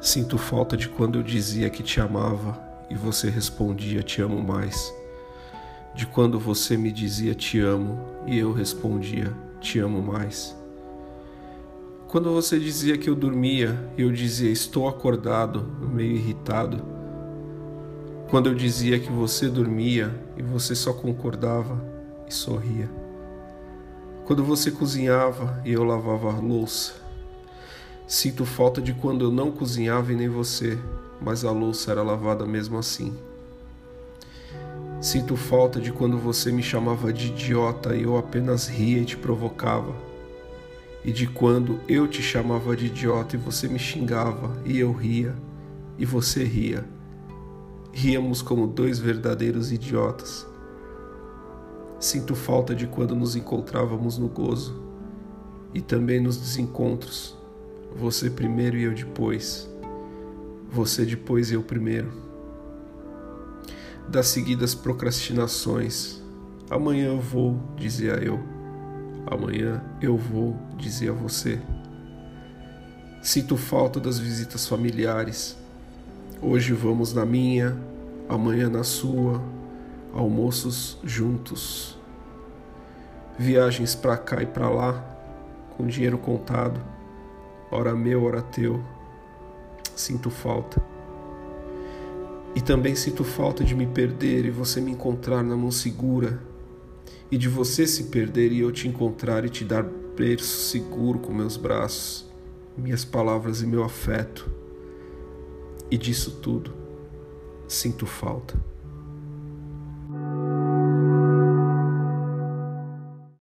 Sinto falta de quando eu dizia que te amava e você respondia te amo mais. De quando você me dizia te amo e eu respondia te amo mais. Quando você dizia que eu dormia e eu dizia estou acordado, meio irritado. Quando eu dizia que você dormia e você só concordava e sorria. Quando você cozinhava e eu lavava a louça. Sinto falta de quando eu não cozinhava e nem você, mas a louça era lavada mesmo assim. Sinto falta de quando você me chamava de idiota e eu apenas ria e te provocava. E de quando eu te chamava de idiota e você me xingava e eu ria e você ria. Ríamos como dois verdadeiros idiotas. Sinto falta de quando nos encontrávamos no gozo e também nos desencontros, você primeiro e eu depois, você depois e eu primeiro. Das seguidas procrastinações, amanhã eu vou, dizia eu, amanhã eu vou, dizia você. Sinto falta das visitas familiares. Hoje vamos na minha, amanhã na sua, almoços juntos, viagens para cá e para lá, com dinheiro contado, hora meu, hora teu. Sinto falta. E também sinto falta de me perder e você me encontrar na mão segura, e de você se perder e eu te encontrar e te dar berço seguro com meus braços, minhas palavras e meu afeto. E disso tudo, sinto falta.